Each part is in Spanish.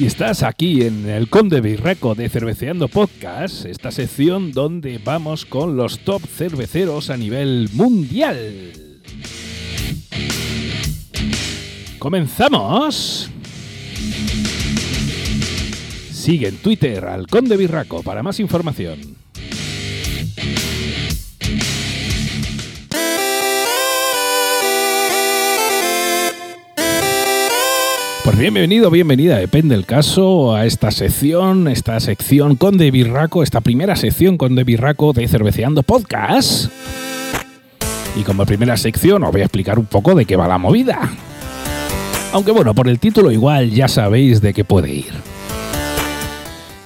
Y estás aquí en el Conde Birraco de Cerveceando Podcast, esta sección donde vamos con los top cerveceros a nivel mundial. ¡Comenzamos! Sigue en Twitter al Conde Birraco para más información. Pues bienvenido, bienvenida, depende del caso, a esta sección, esta sección con De Birraco, esta primera sección con De Birraco de Cerveceando Podcast. Y como primera sección os voy a explicar un poco de qué va la movida. Aunque bueno, por el título igual ya sabéis de qué puede ir.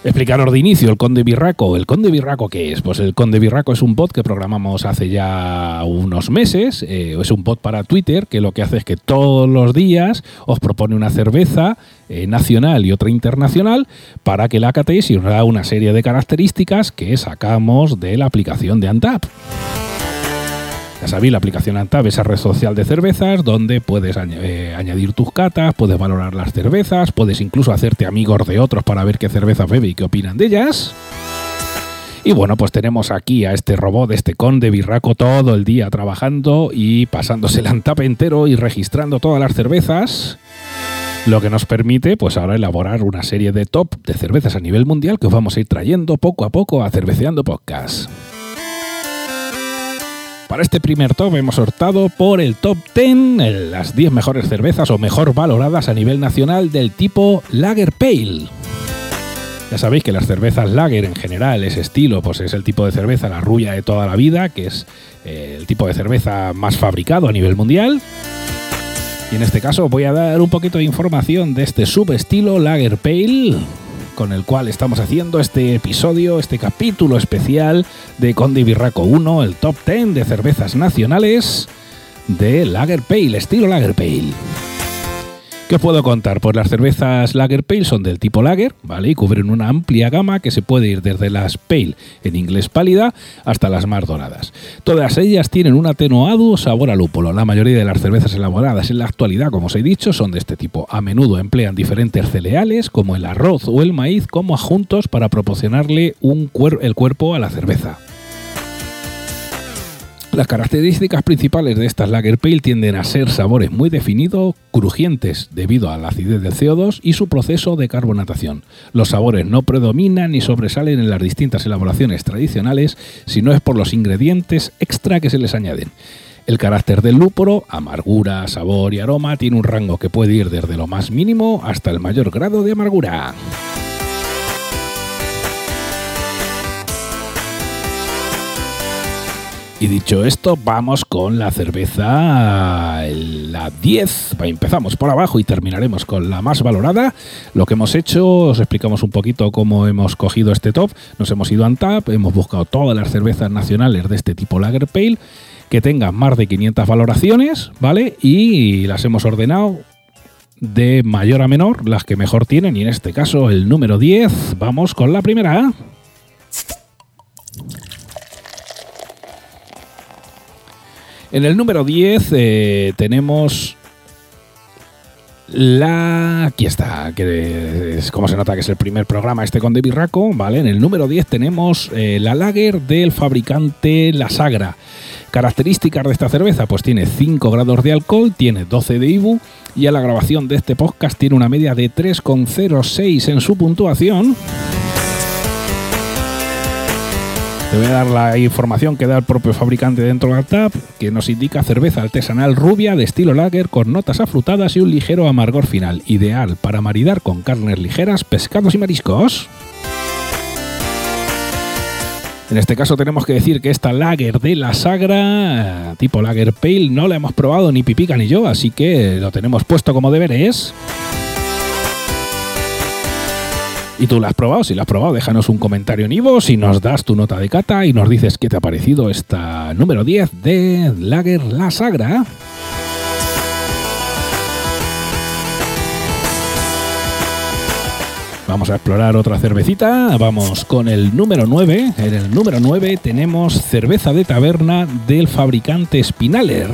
Explicaros de inicio el Conde Birraco. ¿El Conde Birraco qué es? Pues el Conde Birraco es un bot que programamos hace ya unos meses. Eh, es un bot para Twitter que lo que hace es que todos los días os propone una cerveza eh, nacional y otra internacional para que la catéis y os da una serie de características que sacamos de la aplicación de Antap. Ya sabéis, la aplicación Antab, esa red social de cervezas donde puedes eh, añadir tus catas, puedes valorar las cervezas, puedes incluso hacerte amigos de otros para ver qué cerveza bebe y qué opinan de ellas. Y bueno, pues tenemos aquí a este robot, este conde birraco todo el día trabajando y pasándose el Antap entero y registrando todas las cervezas. Lo que nos permite, pues ahora elaborar una serie de top de cervezas a nivel mundial que os vamos a ir trayendo poco a poco a Cerveceando Podcast. Para este primer top hemos optado por el top 10, las 10 mejores cervezas o mejor valoradas a nivel nacional del tipo Lager Pale. Ya sabéis que las cervezas Lager en general, ese estilo, pues es el tipo de cerveza, la rubia de toda la vida, que es eh, el tipo de cerveza más fabricado a nivel mundial. Y en este caso voy a dar un poquito de información de este subestilo Lager Pale, con el cual estamos haciendo este episodio, este capítulo especial de Conde Birraco 1, el top 10 de cervezas nacionales de Lager Pale, estilo Lager Pale. ¿Qué puedo contar? Pues las cervezas Lager Pale son del tipo Lager, ¿vale? Y cubren una amplia gama que se puede ir desde las Pale, en inglés pálida, hasta las más doradas. Todas ellas tienen un atenuado sabor a lúpulo. La mayoría de las cervezas elaboradas en la actualidad, como os he dicho, son de este tipo. A menudo emplean diferentes cereales, como el arroz o el maíz, como adjuntos para proporcionarle un el cuerpo a la cerveza. Las características principales de estas Lager Pale tienden a ser sabores muy definidos, crujientes debido a la acidez del CO2 y su proceso de carbonatación. Los sabores no predominan ni sobresalen en las distintas elaboraciones tradicionales, sino es por los ingredientes extra que se les añaden. El carácter del lúpulo, amargura, sabor y aroma tiene un rango que puede ir desde lo más mínimo hasta el mayor grado de amargura. Y dicho esto, vamos con la cerveza, la 10. Empezamos por abajo y terminaremos con la más valorada. Lo que hemos hecho, os explicamos un poquito cómo hemos cogido este top. Nos hemos ido a Antap, hemos buscado todas las cervezas nacionales de este tipo Lager Pale que tengan más de 500 valoraciones, ¿vale? Y las hemos ordenado de mayor a menor, las que mejor tienen. Y en este caso, el número 10. Vamos con la primera. En el número 10 eh, tenemos la. Aquí está, que es como se nota que es el primer programa este con De Birraco, ¿vale? En el número 10 tenemos eh, la lager del fabricante La Sagra. Características de esta cerveza, pues tiene 5 grados de alcohol, tiene 12 de IBU y a la grabación de este podcast tiene una media de 3,06 en su puntuación. Te voy a dar la información que da el propio fabricante dentro del tap, que nos indica cerveza artesanal rubia de estilo lager con notas afrutadas y un ligero amargor final, ideal para maridar con carnes ligeras, pescados y mariscos. En este caso tenemos que decir que esta lager de la Sagra, tipo lager pale, no la hemos probado ni Pipica ni yo, así que lo tenemos puesto como deberes. ¿Y tú la has probado? Si la has probado, déjanos un comentario en Ivo, si nos das tu nota de cata y nos dices qué te ha parecido esta número 10 de Lager La Sagra. Vamos a explorar otra cervecita. Vamos con el número 9. En el número 9 tenemos cerveza de taberna del fabricante Spinaler.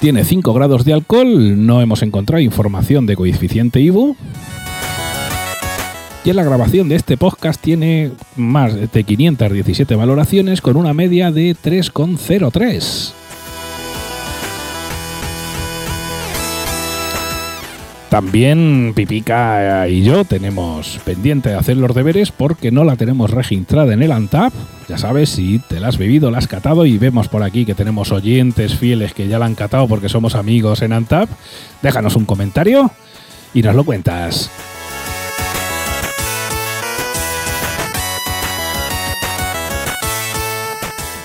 Tiene 5 grados de alcohol, no hemos encontrado información de coeficiente IBU. Y en la grabación de este podcast tiene más de 517 valoraciones con una media de 3,03. También Pipica y yo tenemos pendiente de hacer los deberes porque no la tenemos registrada en el ANTAP. Ya sabes, si te la has bebido, la has catado y vemos por aquí que tenemos oyentes fieles que ya la han catado porque somos amigos en ANTAP, déjanos un comentario y nos lo cuentas.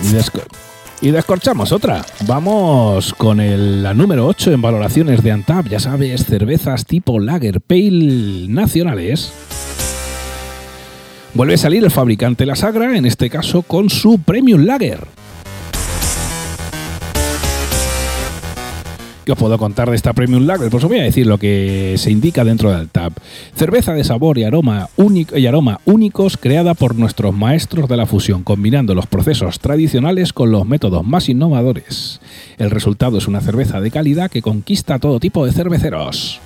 Y descorchamos otra. Vamos con el, la número 8 en valoraciones de Antap. Ya sabes, cervezas tipo Lager Pale nacionales. Vuelve a salir el fabricante La Sagra, en este caso con su Premium Lager. ¿Qué os puedo contar de esta Premium Lager? Pues os voy a decir lo que se indica dentro del tab. Cerveza de sabor y aroma, único, y aroma únicos creada por nuestros maestros de la fusión, combinando los procesos tradicionales con los métodos más innovadores. El resultado es una cerveza de calidad que conquista todo tipo de cerveceros.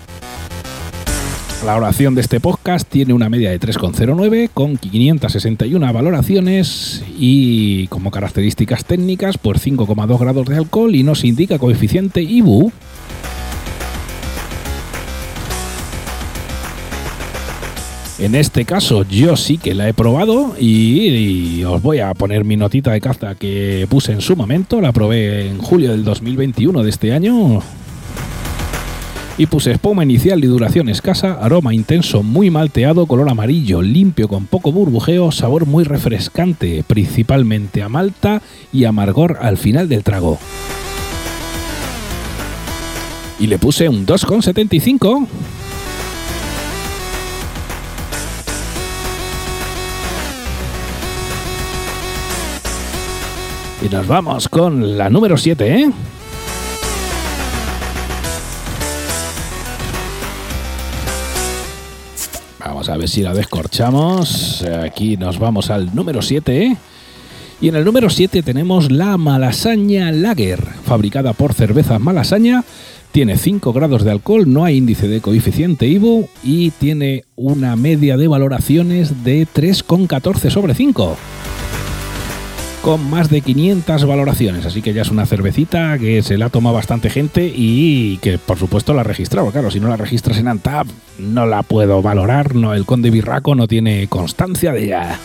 La oración de este podcast tiene una media de 3,09 con 561 valoraciones y como características técnicas por 5,2 grados de alcohol y nos indica coeficiente IBU. En este caso yo sí que la he probado y, y, os voy a poner mi notita de caza que puse en su momento, la probé en julio del 2021 de este año, y puse espuma inicial y duración escasa, aroma intenso muy malteado, color amarillo, limpio con poco burbujeo, sabor muy refrescante, principalmente a malta y amargor al final del trago. Y le puse un 2,75. Y nos vamos con la número 7, ¿eh? A ver si la descorchamos. Aquí nos vamos al número 7. Y en el número 7 tenemos la Malasaña Lager, fabricada por Cervezas Malasaña. Tiene 5 grados de alcohol, no hay índice de coeficiente IBU y tiene una media de valoraciones de 3,14 sobre 5 con más de 500 valoraciones, así que ya es una cervecita que se la ha tomado bastante gente y que por supuesto la ha registrado. Claro, si no la registras en Antap, no la puedo valorar, no, el conde Birraco no tiene constancia de ella.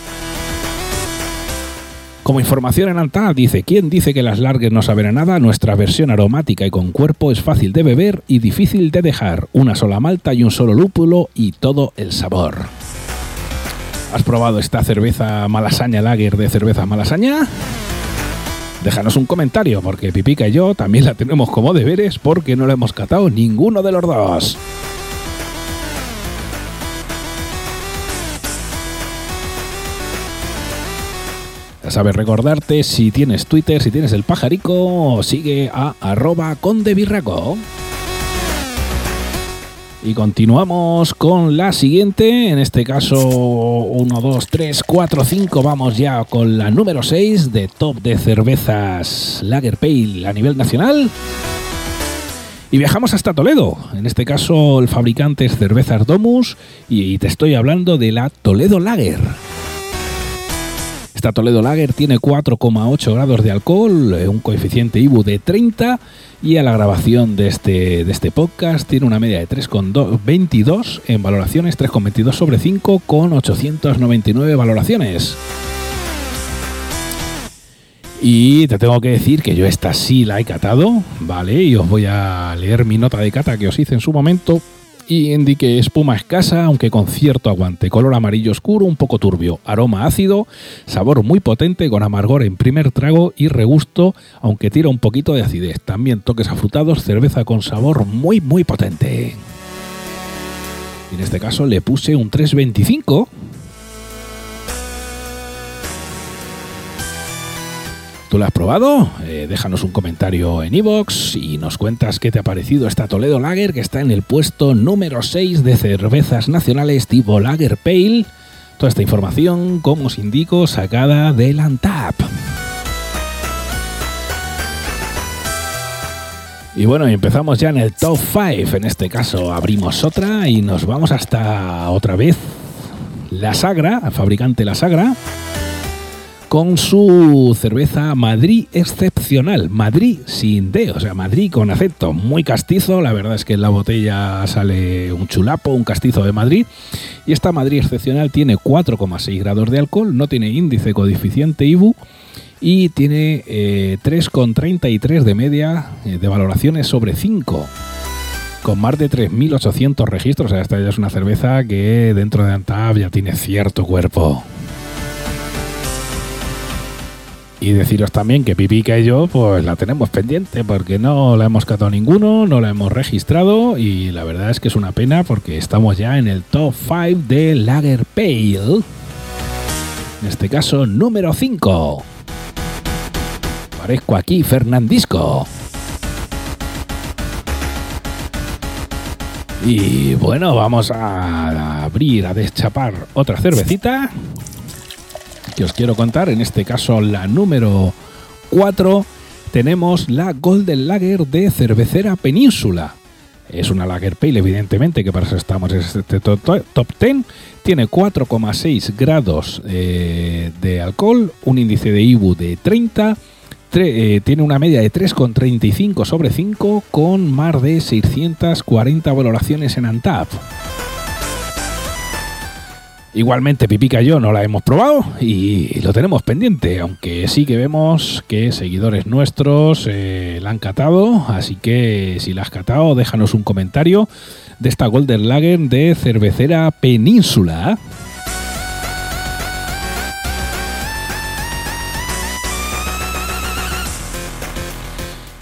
Como información en Antap dice, ¿quién dice que las largues no saben a nada? Nuestra versión aromática y con cuerpo es fácil de beber y difícil de dejar. Una sola malta y un solo lúpulo y todo el sabor. ¿Has probado esta cerveza malasaña lager de cerveza malasaña? Déjanos un comentario porque Pipica y yo también la tenemos como deberes porque no la hemos catado ninguno de los dos. Ya sabes recordarte, si tienes Twitter, si tienes el pajarico, sigue a arroba condebirraco. Y continuamos con la siguiente, en este caso 1, 2, 3, 4, 5, vamos ya con la número 6 de top de cervezas Lager Pale a nivel nacional. Y viajamos hasta Toledo, en este caso el fabricante es Cervezas Domus y te estoy hablando de la Toledo Lager. Esta Toledo Lager tiene 4,8 grados de alcohol, un coeficiente IBU de 30 y a la grabación de este, de este podcast tiene una media de 3,22 en valoraciones, 3,22 sobre 5 con 899 valoraciones. Y te tengo que decir que yo esta sí la he catado, ¿vale? Y os voy a leer mi nota de cata que os hice en su momento y indique espuma escasa, aunque con cierto aguante, color amarillo oscuro, un poco turbio, aroma ácido, sabor muy potente con amargor en primer trago y regusto, aunque tira un poquito de acidez. También toques afrutados, cerveza con sabor muy muy potente. En este caso le puse un 325 ¿Tú la has probado? Eh, déjanos un comentario en iVoox y nos cuentas qué te ha parecido esta Toledo Lager que está en el puesto número 6 de cervezas nacionales tipo Lager Pale. Toda esta información, como os indico, sacada del Antap. Y bueno, empezamos ya en el top 5. En este caso abrimos otra y nos vamos hasta otra vez La Sagra, fabricante La Sagra, con su cerveza Madrid excepcional. Madrid sin D, o sea, Madrid con acento. Muy castizo, la verdad es que en la botella sale un chulapo, un castizo de Madrid. Y esta Madrid excepcional tiene 4,6 grados de alcohol, no tiene índice coeficiente IBU y tiene 3,33 eh, de media eh, de valoraciones sobre 5 con más de 3.800 registros. O sea, esta ya es una cerveza que dentro de Antab ya tiene cierto cuerpo. Y deciros también que Pipica y yo pues la tenemos pendiente porque no la hemos catado ninguno, no la hemos registrado y la verdad es que es una pena porque estamos ya en el top 5 de Lager Pale. En este caso número 5. Parezco aquí Fernandisco. Y bueno, vamos a abrir, a deschapar otra cervecita os quiero contar. En este caso, la número 4, tenemos la Golden Lager de Cervecera Península. Es una Lager Pale, evidentemente, que para eso estamos en este top 10. Tiene 4,6 grados eh, de alcohol, un índice de IBU de 30 eh, tiene una media de 3,35 sobre 5 con más de 640 valoraciones en Antap. Igualmente Pipica y yo no la hemos probado y lo tenemos pendiente, aunque sí que vemos que seguidores nuestros eh, la han catado, así que si la has catado déjanos un comentario de esta Golden Lager de cervecera Península.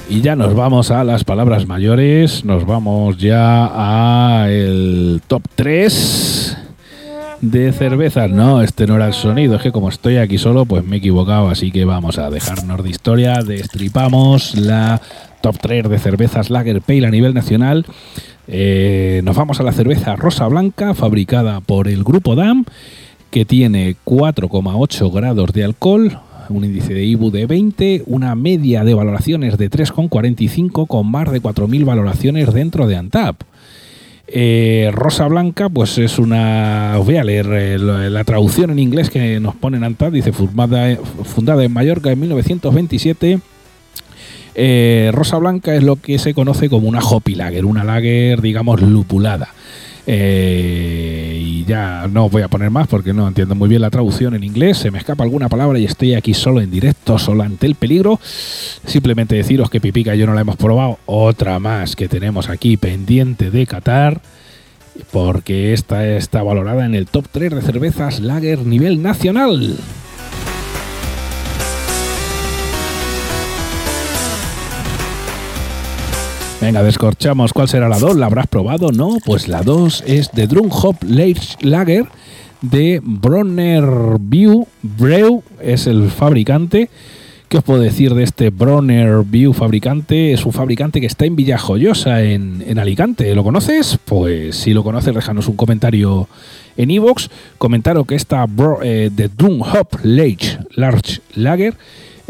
Y ya nos vamos a las palabras mayores, nos vamos ya a el top 3 de cervezas. No, este no era el sonido, es que como estoy aquí solo, pues me he equivocado, así que vamos a dejarnos de historia, destripamos la top 3 de cervezas Lager Pale a nivel nacional. Eh, nos vamos a la cerveza Rosa Blanca, fabricada por el grupo DAM, que tiene 4,8 grados de alcohol, un índice de IBU de 20, una media de valoraciones de 3,45 con más de 4.000 valoraciones dentro de ANTAP. Eh, Rosa Blanca, pues es una. Os voy a leer eh, la, traducción en inglés que nos pone en ANTAP. Dice: fundada, en Mallorca en 1927. Eh, Rosa Blanca es lo que se conoce como una hoppy lager, una lager, digamos, lupulada. Ya no voy a poner más porque no entiendo muy bien la traducción en inglés. Se me escapa alguna palabra y estoy aquí solo en directo, solo ante el peligro. Simplemente deciros que Pipica y yo no la hemos probado. Otra más que tenemos aquí pendiente de Qatar. Porque esta está valorada en el top 3 de cervezas lager nivel nacional. Venga, descorchamos cuál será la 2. ¿La habrás probado? No, pues la 2 es de Drum Hop Lager de Bronner View. Brew es el fabricante. ¿Qué os puedo decir de este Bronner View fabricante? Es un fabricante que está en Villajoyosa, en, en Alicante. ¿Lo conoces? Pues si lo conoces, déjanos un comentario en iVoox. comentaros que esta eh, de Drum Hop Large Lager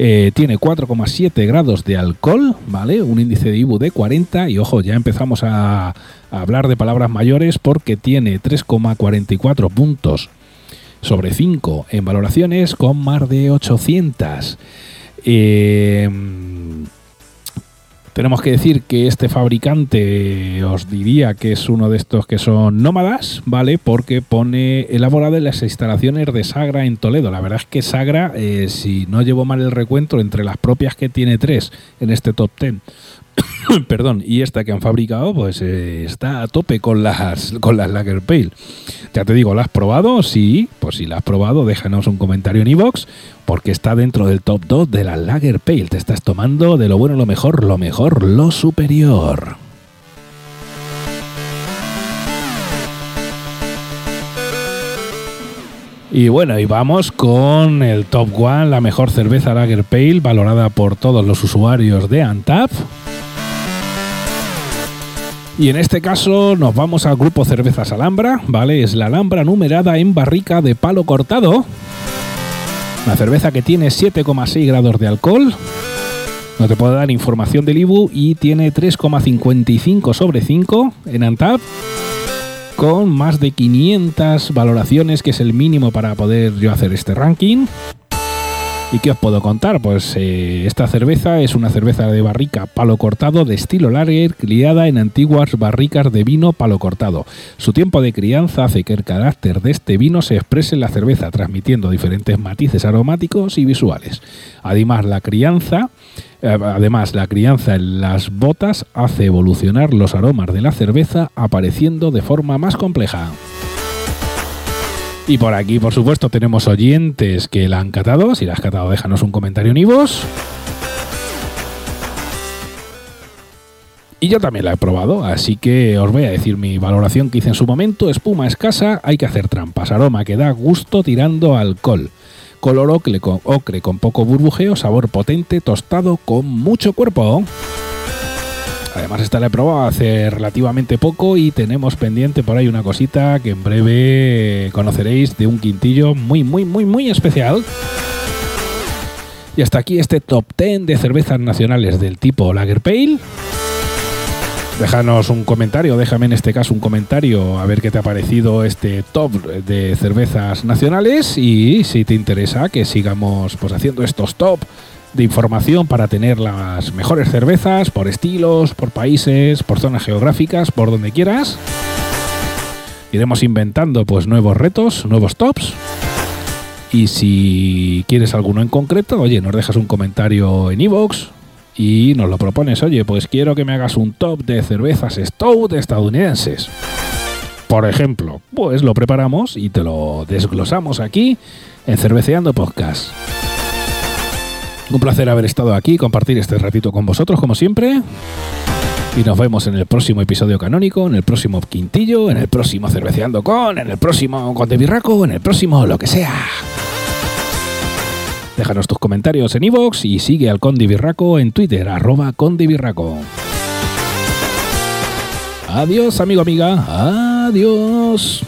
eh, tiene 4,7 grados de alcohol, ¿vale? Un índice de IBU de 40 y ojo, ya empezamos a, hablar de palabras mayores porque tiene 3,44 puntos sobre 5 en valoraciones con más de 800. Eh, tenemos que decir que este fabricante os diría que es uno de estos que son nómadas, ¿vale? Porque pone elaborado en las instalaciones de Sagra en Toledo. La verdad es que Sagra, eh, si no llevo mal el recuento, entre las propias que tiene tres en este top ten, perdón, y esta que han fabricado, pues eh, está a tope con las, con las Lager Pale. Ya te digo, ¿la has probado? Sí, pues si la has probado, déjanos un comentario en iVoox, porque está dentro del top 2 de la Lager Pale. Te estás tomando de lo bueno lo mejor, lo mejor, lo superior. Y bueno, y vamos con el Top One, la mejor cerveza Lager Pale, valorada por todos los usuarios de Antap. Y en este caso nos vamos al grupo Cervezas Alhambra, ¿vale? Es la Alhambra numerada en barrica de palo cortado. Una cerveza que tiene 7,6 grados de alcohol. No te puedo dar información del IBU y tiene 3,55 sobre 5 en Antap con más de 500 valoraciones, que es el mínimo para poder yo hacer este ranking. ¿Y qué os puedo contar? Pues eh, esta cerveza es una cerveza de barrica palo cortado de estilo lager criada en antiguas barricas de vino palo cortado. Su tiempo de crianza hace que el carácter de este vino se exprese en la cerveza, transmitiendo diferentes matices aromáticos y visuales. Además, la crianza eh, Además, la crianza en las botas hace evolucionar los aromas de la cerveza apareciendo de forma más compleja. Y por aquí, por supuesto, tenemos oyentes que la han catado. Si la has catado, déjanos un comentario en Ivos. Y yo también la he probado, así que os voy a decir mi valoración que hice en su momento. Espuma escasa, hay que hacer trampas. Aroma que da gusto tirando alcohol. Color ocre con, ocre con poco burbujeo, sabor potente, tostado con mucho cuerpo. Además, esta la he probado hace relativamente poco y tenemos pendiente por ahí una cosita que en breve conoceréis de un quintillo muy, muy, muy, muy especial. Y hasta aquí este top 10 de cervezas nacionales del tipo Lager Pale. Déjanos un comentario, déjame en este caso un comentario a ver qué te ha parecido este top de cervezas nacionales y si te interesa que sigamos pues haciendo estos top de información para tener las mejores cervezas por estilos, por países, por zonas geográficas, por donde quieras. Iremos inventando pues nuevos retos, nuevos tops. Y si quieres alguno en concreto, oye, nos dejas un comentario en iVoox y nos lo propones, oye, pues quiero que me hagas un top de cervezas Stout estadounidenses. Por ejemplo, pues lo preparamos y te lo desglosamos aquí en Cerveceando Podcast. Un placer haber estado aquí, compartir este ratito con vosotros, como siempre. Y nos vemos en el próximo episodio canónico, en el próximo quintillo, en el próximo cerveceando con, en el próximo con de birraco, en el próximo lo que sea. Déjanos tus comentarios en iVoox y sigue al Conde Birraco en Twitter, arroba Conde Birraco. Adiós, amigo, amiga. Adiós.